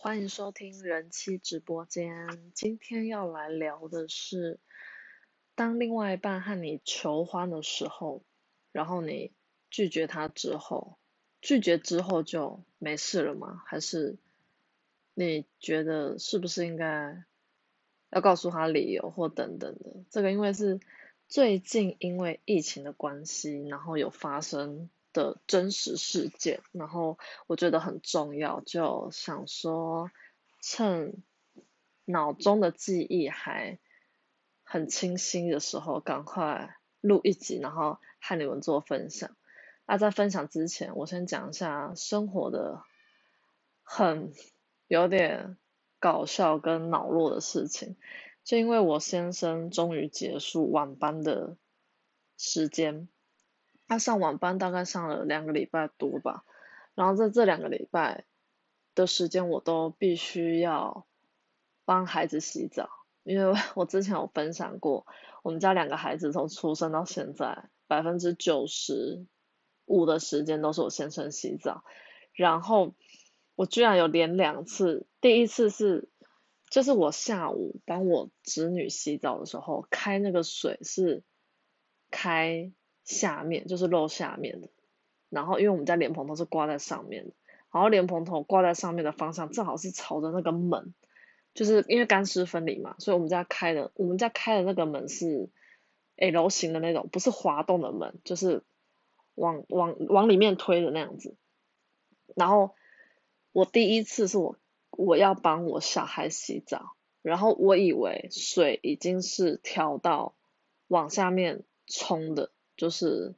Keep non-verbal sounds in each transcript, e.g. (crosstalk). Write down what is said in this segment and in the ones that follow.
欢迎收听人妻直播间。今天要来聊的是，当另外一半和你求欢的时候，然后你拒绝他之后，拒绝之后就没事了吗？还是你觉得是不是应该要告诉他理由或等等的？这个因为是最近因为疫情的关系，然后有发生。的真实事件，然后我觉得很重要，就想说趁脑中的记忆还很清晰的时候，赶快录一集，然后和你们做分享。那在分享之前，我先讲一下生活的很有点搞笑跟恼怒的事情，就因为我先生终于结束晚班的时间。他上晚班大概上了两个礼拜多吧，然后在这两个礼拜的时间，我都必须要帮孩子洗澡，因为我之前有分享过，我们家两个孩子从出生到现在，百分之九十五的时间都是我先生洗澡，然后我居然有连两次，第一次是就是我下午帮我侄女洗澡的时候，开那个水是开。下面就是露下面的，然后因为我们家莲蓬头是挂在上面的，然后莲蓬头挂在上面的方向正好是朝着那个门，就是因为干湿分离嘛，所以我们家开的我们家开的那个门是 L 型的那种，不是滑动的门，就是往往往里面推的那样子。然后我第一次是我我要帮我小孩洗澡，然后我以为水已经是调到往下面冲的。就是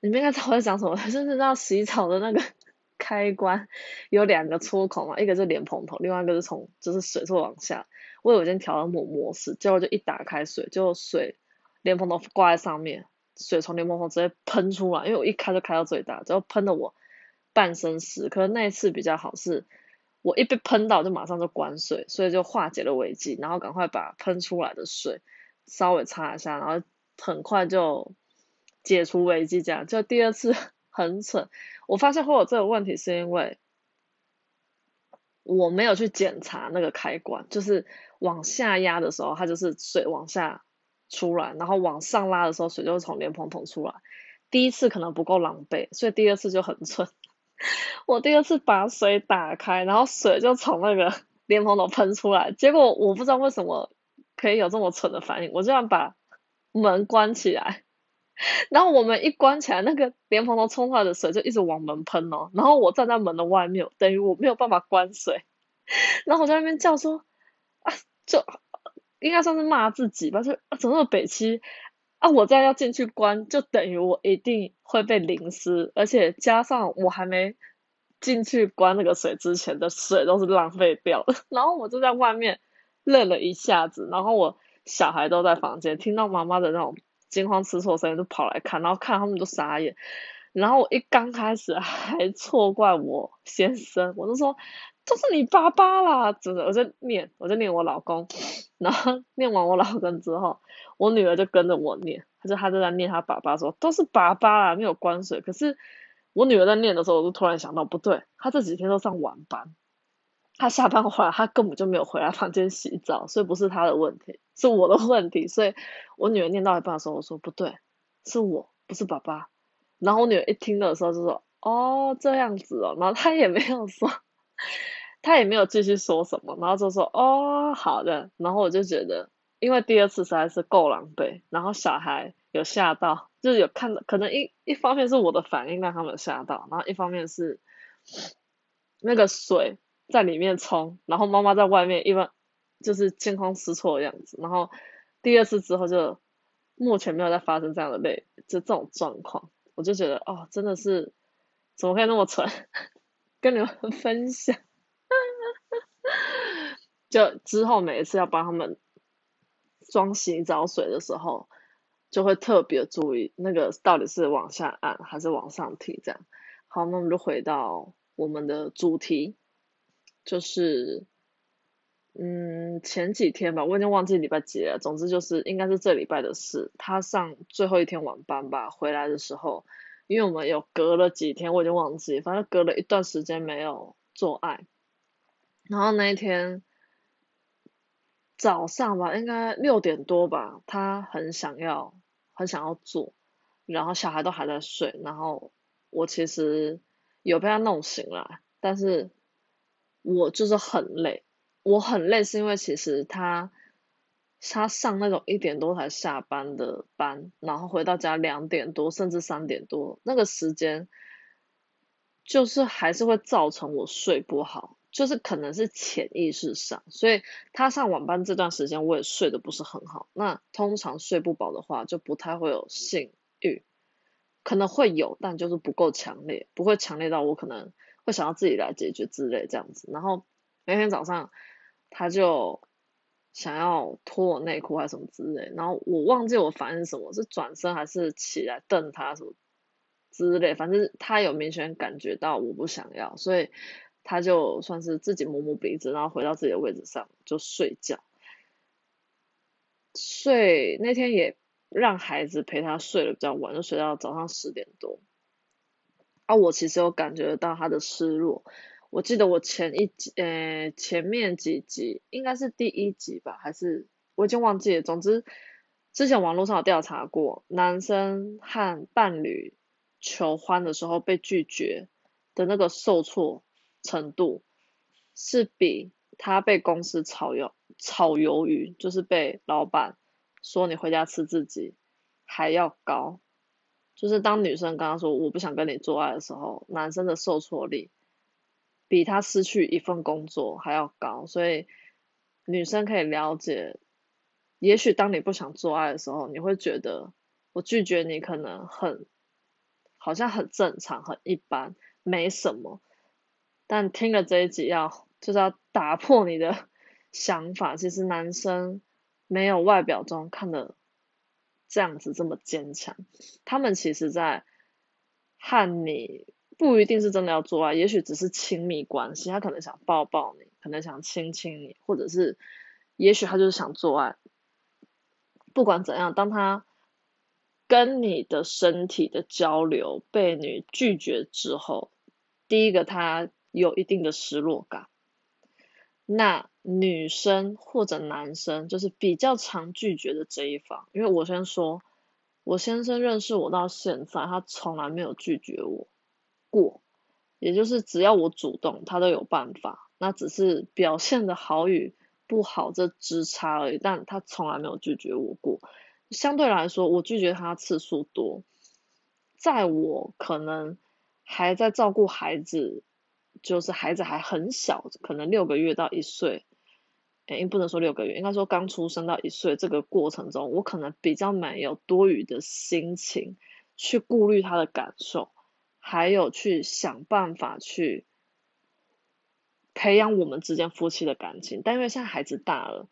你们应该知道我在讲什么，(laughs) 就是知道洗澡的那个 (laughs) 开关有两个出口嘛，一个是莲蓬头，另外一个是从就是水是往下。我有先调到某模式，结果就一打开水，就水莲蓬头挂在上面，水从莲蓬头直接喷出来，因为我一开就开到最大，然后喷的我半身湿。可是那一次比较好，是我一被喷到就马上就关水，所以就化解了危机，然后赶快把喷出来的水稍微擦一下，然后很快就。解除危机，这样就第二次 (laughs) 很蠢。我发现会有这个问题，是因为我没有去检查那个开关，就是往下压的时候，它就是水往下出来，然后往上拉的时候，水就会从莲蓬头出来。第一次可能不够狼狈，所以第二次就很蠢。(laughs) 我第二次把水打开，然后水就从那个 (laughs) 莲蓬头喷出来，结果我不知道为什么可以有这么蠢的反应，我就想把门关起来。(laughs) 然后我们一关起来，那个连蓬头冲出来的水就一直往门喷哦。然后我站在门的外面，等于我没有办法关水。(laughs) 然后我在那边叫说：“啊，就应该算是骂自己吧，就啊，怎么那么北七啊？我再要进去关，就等于我一定会被淋湿，而且加上我还没进去关那个水之前的水都是浪费掉了。(laughs) 然后我就在外面愣了一下子，然后我小孩都在房间，听到妈妈的那种。惊慌失措声音就跑来看，然后看他们都傻眼，然后我一刚开始还错怪我先生，我就说都是你爸爸啦，真的，我就念，我就念我老公，然后念完我老公之后，我女儿就跟着我念，她就她就在念她爸爸说都是爸爸啦，没有关水，可是我女儿在念的时候，我就突然想到不对，她这几天都上晚班。他下班回来，他根本就没有回来房间洗澡，所以不是他的问题，是我的问题。所以我女儿念到一半的时候，我说不对，是我不是爸爸。然后我女儿一听的时候就说：“哦，这样子哦。”然后她也没有说，她也没有继续说什么，然后就说：“哦，好的。”然后我就觉得，因为第二次实在是够狼狈，然后小孩有吓到，就是有看到，可能一一方面是我的反应让他们吓到，然后一方面是那个水。在里面冲，然后妈妈在外面，一般就是惊慌失措的样子。然后第二次之后，就目前没有再发生这样的类，就这种状况，我就觉得哦，真的是怎么可以那么蠢？(laughs) 跟你们分享，就之后每一次要帮他们装洗澡水的时候，就会特别注意那个到底是往下按还是往上提，这样。好，那我们就回到我们的主题。就是，嗯，前几天吧，我已经忘记礼拜几了。总之就是应该是这礼拜的事。他上最后一天晚班吧，回来的时候，因为我们有隔了几天，我已经忘记，反正隔了一段时间没有做爱。然后那一天早上吧，应该六点多吧，他很想要，很想要做，然后小孩都还在睡，然后我其实有被他弄醒了，但是我就是很累，我很累是因为其实他他上那种一点多才下班的班，然后回到家两点多甚至三点多，那个时间就是还是会造成我睡不好。就是可能是潜意识上，所以他上晚班这段时间我也睡得不是很好。那通常睡不饱的话，就不太会有性欲，可能会有，但就是不够强烈，不会强烈到我可能会想要自己来解决之类这样子。然后那天早上他就想要脱我内裤还是什么之类，然后我忘记我反应什么，是转身还是起来瞪他什么之类，反正他有明显感觉到我不想要，所以。他就算是自己摸摸鼻子，然后回到自己的位置上就睡觉。睡那天也让孩子陪他睡了比较晚，就睡到早上十点多。啊，我其实有感觉到他的失落。我记得我前一集，呃，前面几集应该是第一集吧，还是我已经忘记了。总之，之前网络上有调查过，男生和伴侣求欢的时候被拒绝的那个受挫。程度是比他被公司炒鱿炒鱿鱼，就是被老板说你回家吃自己还要高。就是当女生跟他说我不想跟你做爱的时候，男生的受挫力比他失去一份工作还要高。所以女生可以了解，也许当你不想做爱的时候，你会觉得我拒绝你可能很好像很正常很一般，没什么。但听了这一集要就是要打破你的 (laughs) 想法，其实男生没有外表中看的这样子这么坚强，他们其实在和你不一定是真的要做爱，也许只是亲密关系，他可能想抱抱你，可能想亲亲你，或者是也许他就是想做爱。不管怎样，当他跟你的身体的交流被你拒绝之后，第一个他。有一定的失落感。那女生或者男生就是比较常拒绝的这一方，因为我先说，我先生认识我到现在，他从来没有拒绝我过，也就是只要我主动，他都有办法。那只是表现的好与不好这之差而已，但他从来没有拒绝我过。相对来说，我拒绝他次数多，在我可能还在照顾孩子。就是孩子还很小，可能六个月到一岁，哎，不能说六个月，应该说刚出生到一岁这个过程中，我可能比较没有多余的心情去顾虑他的感受，还有去想办法去培养我们之间夫妻的感情。但因为现在孩子大了，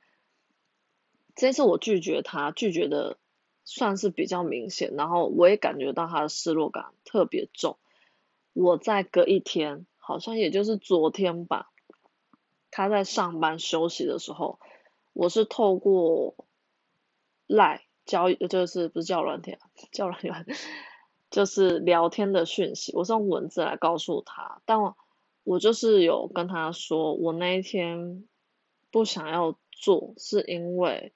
这次我拒绝他，拒绝的算是比较明显，然后我也感觉到他的失落感特别重。我再隔一天。好像也就是昨天吧，他在上班休息的时候，我是透过赖交，就是不是叫软件，叫软件，就是聊天的讯息，我是用文字来告诉他，但我我就是有跟他说，我那一天不想要做，是因为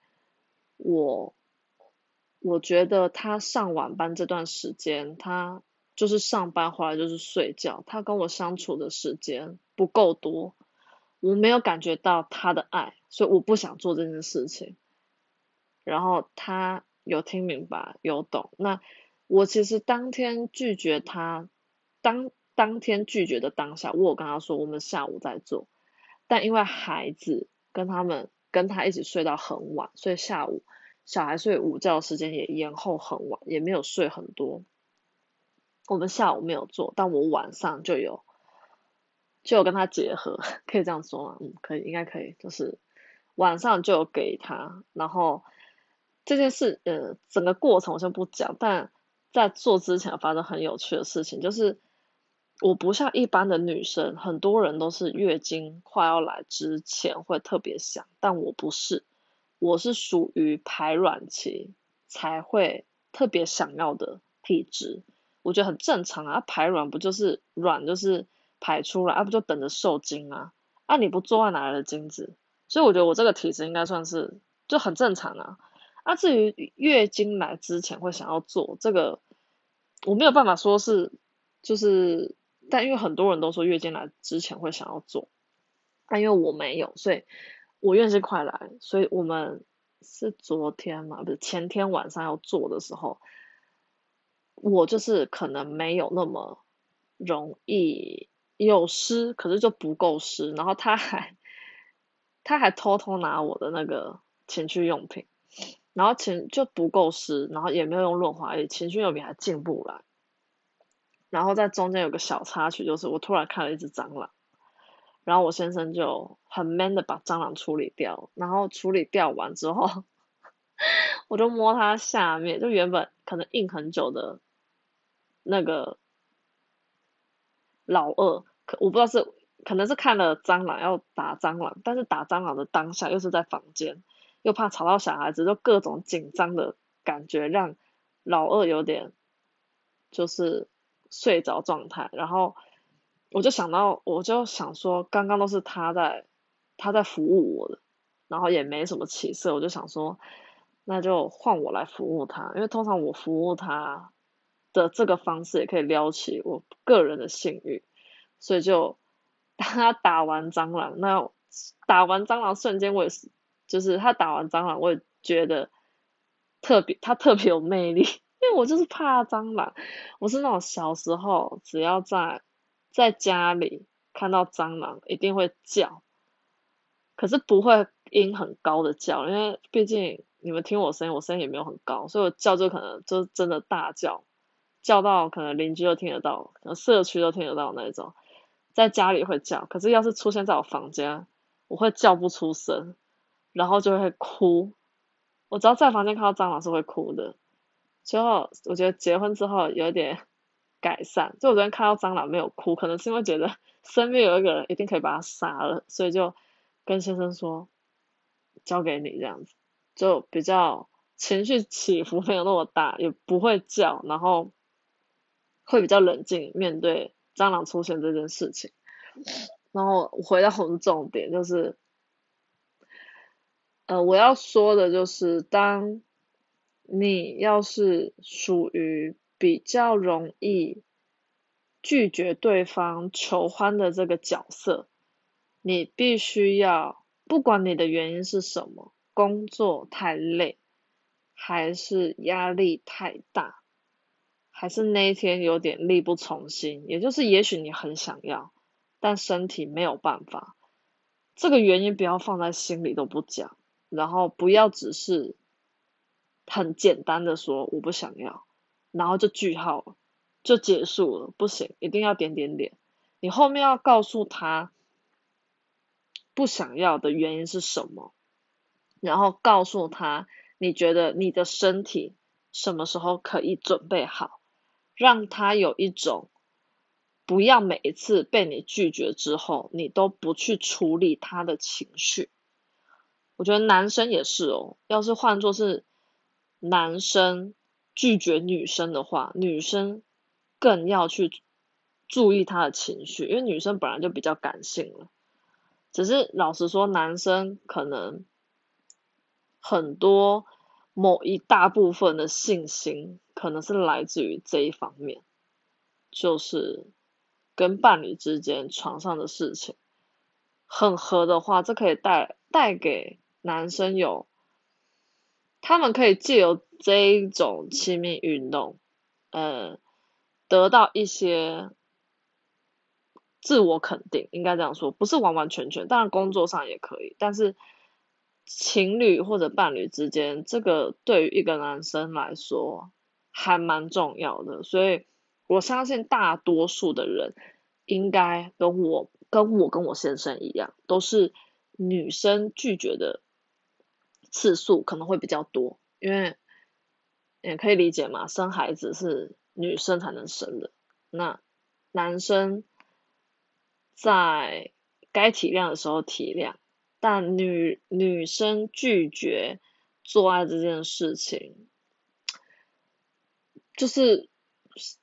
我我觉得他上晚班这段时间，他。就是上班回来就是睡觉，他跟我相处的时间不够多，我没有感觉到他的爱，所以我不想做这件事情。然后他有听明白，有懂。那我其实当天拒绝他，当当天拒绝的当下，我有跟他说我们下午再做，但因为孩子跟他们跟他一起睡到很晚，所以下午小孩睡午觉时间也延后很晚，也没有睡很多。我们下午没有做，但我晚上就有，就有跟他结合，(laughs) 可以这样说吗？嗯，可以，应该可以，就是晚上就有给他，然后这件事，呃，整个过程我先不讲，但在做之前发生很有趣的事情，就是我不像一般的女生，很多人都是月经快要来之前会特别想，但我不是，我是属于排卵期才会特别想要的体质。我觉得很正常啊，排卵不就是卵就是排出来，啊不就等着受精啊，啊你不做爱哪来的精子？所以我觉得我这个体质应该算是就很正常啊。啊至于月经来之前会想要做这个，我没有办法说是就是，但因为很多人都说月经来之前会想要做，但因为我没有，所以我月经快来，所以我们是昨天嘛，不是前天晚上要做的时候。我就是可能没有那么容易有湿，可是就不够湿。然后他还他还偷偷拿我的那个情趣用品，然后情就不够湿，然后也没有用润滑液，情趣用品还进不来。然后在中间有个小插曲，就是我突然看了一只蟑螂，然后我先生就很 man 的把蟑螂处理掉，然后处理掉完之后，(laughs) 我就摸它下面，就原本可能硬很久的。那个老二，可我不知道是可能是看了蟑螂要打蟑螂，但是打蟑螂的当下又是在房间，又怕吵到小孩子，就各种紧张的感觉让老二有点就是睡着状态。然后我就想到，我就想说，刚刚都是他在他在服务我的，然后也没什么起色，我就想说，那就换我来服务他，因为通常我服务他。的这个方式也可以撩起我个人的性欲，所以就 (laughs) 他打完蟑螂，那打完蟑螂瞬间我也是，就是他打完蟑螂，我也觉得特别他特别有魅力，因为我就是怕蟑螂，我是那种小时候只要在在家里看到蟑螂一定会叫，可是不会音很高的叫，因为毕竟你们听我声音，我声音也没有很高，所以我叫就可能就真的大叫。叫到可能邻居都听得到，可能社区都听得到那种，在家里会叫，可是要是出现在我房间，我会叫不出声，然后就会哭。我只要在房间看到蟑螂是会哭的。之后我觉得结婚之后有点改善，就我昨天看到蟑螂没有哭，可能是因为觉得身边有一个人一定可以把它杀了，所以就跟先生说交给你这样子，就比较情绪起伏没有那么大，也不会叫，然后。会比较冷静面对蟑螂出现这件事情，然后回到我们重点就是，呃，我要说的就是，当你要是属于比较容易拒绝对方求欢的这个角色，你必须要不管你的原因是什么，工作太累，还是压力太大。还是那一天有点力不从心，也就是也许你很想要，但身体没有办法。这个原因不要放在心里都不讲，然后不要只是很简单的说我不想要，然后就句号了，就结束了。不行，一定要点点点。你后面要告诉他不想要的原因是什么，然后告诉他你觉得你的身体什么时候可以准备好。让他有一种，不要每一次被你拒绝之后，你都不去处理他的情绪。我觉得男生也是哦，要是换作是男生拒绝女生的话，女生更要去注意他的情绪，因为女生本来就比较感性了。只是老实说，男生可能很多。某一大部分的信心可能是来自于这一方面，就是跟伴侣之间床上的事情很合的话，这可以带带给男生有，他们可以借由这一种亲密运动，呃，得到一些自我肯定，应该这样说，不是完完全全，当然工作上也可以，但是。情侣或者伴侣之间，这个对于一个男生来说还蛮重要的，所以我相信大多数的人应该跟我跟我跟我先生一样，都是女生拒绝的次数可能会比较多，因为也可以理解嘛，生孩子是女生才能生的，那男生在该体谅的时候体谅。但女女生拒绝做爱这件事情，就是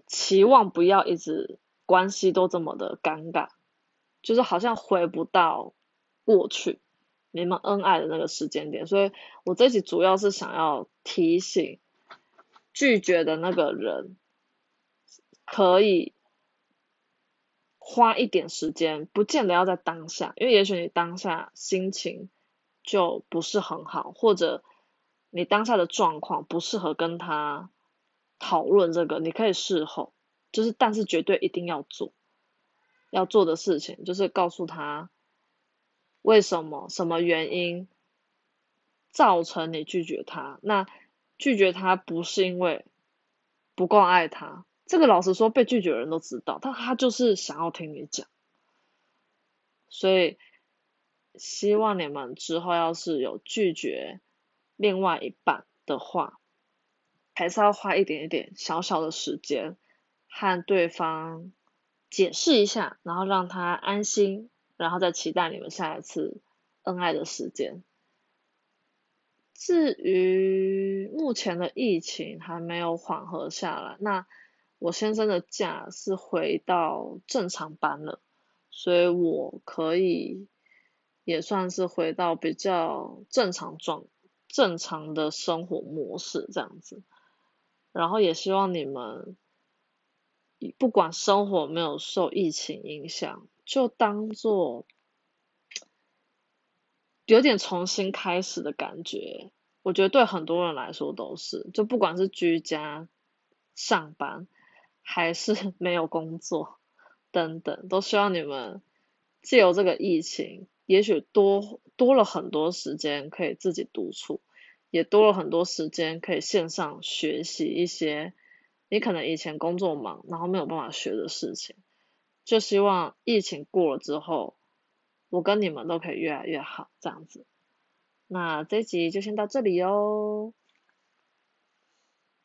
期望不要一直关系都这么的尴尬，就是好像回不到过去，你们恩爱的那个时间点。所以我这期主要是想要提醒拒绝的那个人，可以花一点时间，不见得要在当下，因为也许你当下心情就不是很好，或者你当下的状况不适合跟他讨论这个，你可以事后，就是但是绝对一定要做。要做的事情就是告诉他，为什么什么原因造成你拒绝他？那拒绝他不是因为不够爱他，这个老实说被拒绝的人都知道，但他就是想要听你讲。所以希望你们之后要是有拒绝另外一半的话，还是要花一点一点小小的时间和对方。解释一下，然后让他安心，然后再期待你们下一次恩爱的时间。至于目前的疫情还没有缓和下来，那我先生的假是回到正常班了，所以我可以也算是回到比较正常状、正常的生活模式这样子。然后也希望你们。不管生活没有受疫情影响，就当做有点重新开始的感觉。我觉得对很多人来说都是，就不管是居家上班，还是 (laughs) 没有工作等等，都希望你们借由这个疫情，也许多多了很多时间可以自己独处，也多了很多时间可以线上学习一些。你可能以前工作忙，然后没有办法学的事情，就希望疫情过了之后，我跟你们都可以越来越好，这样子。那这集就先到这里哦。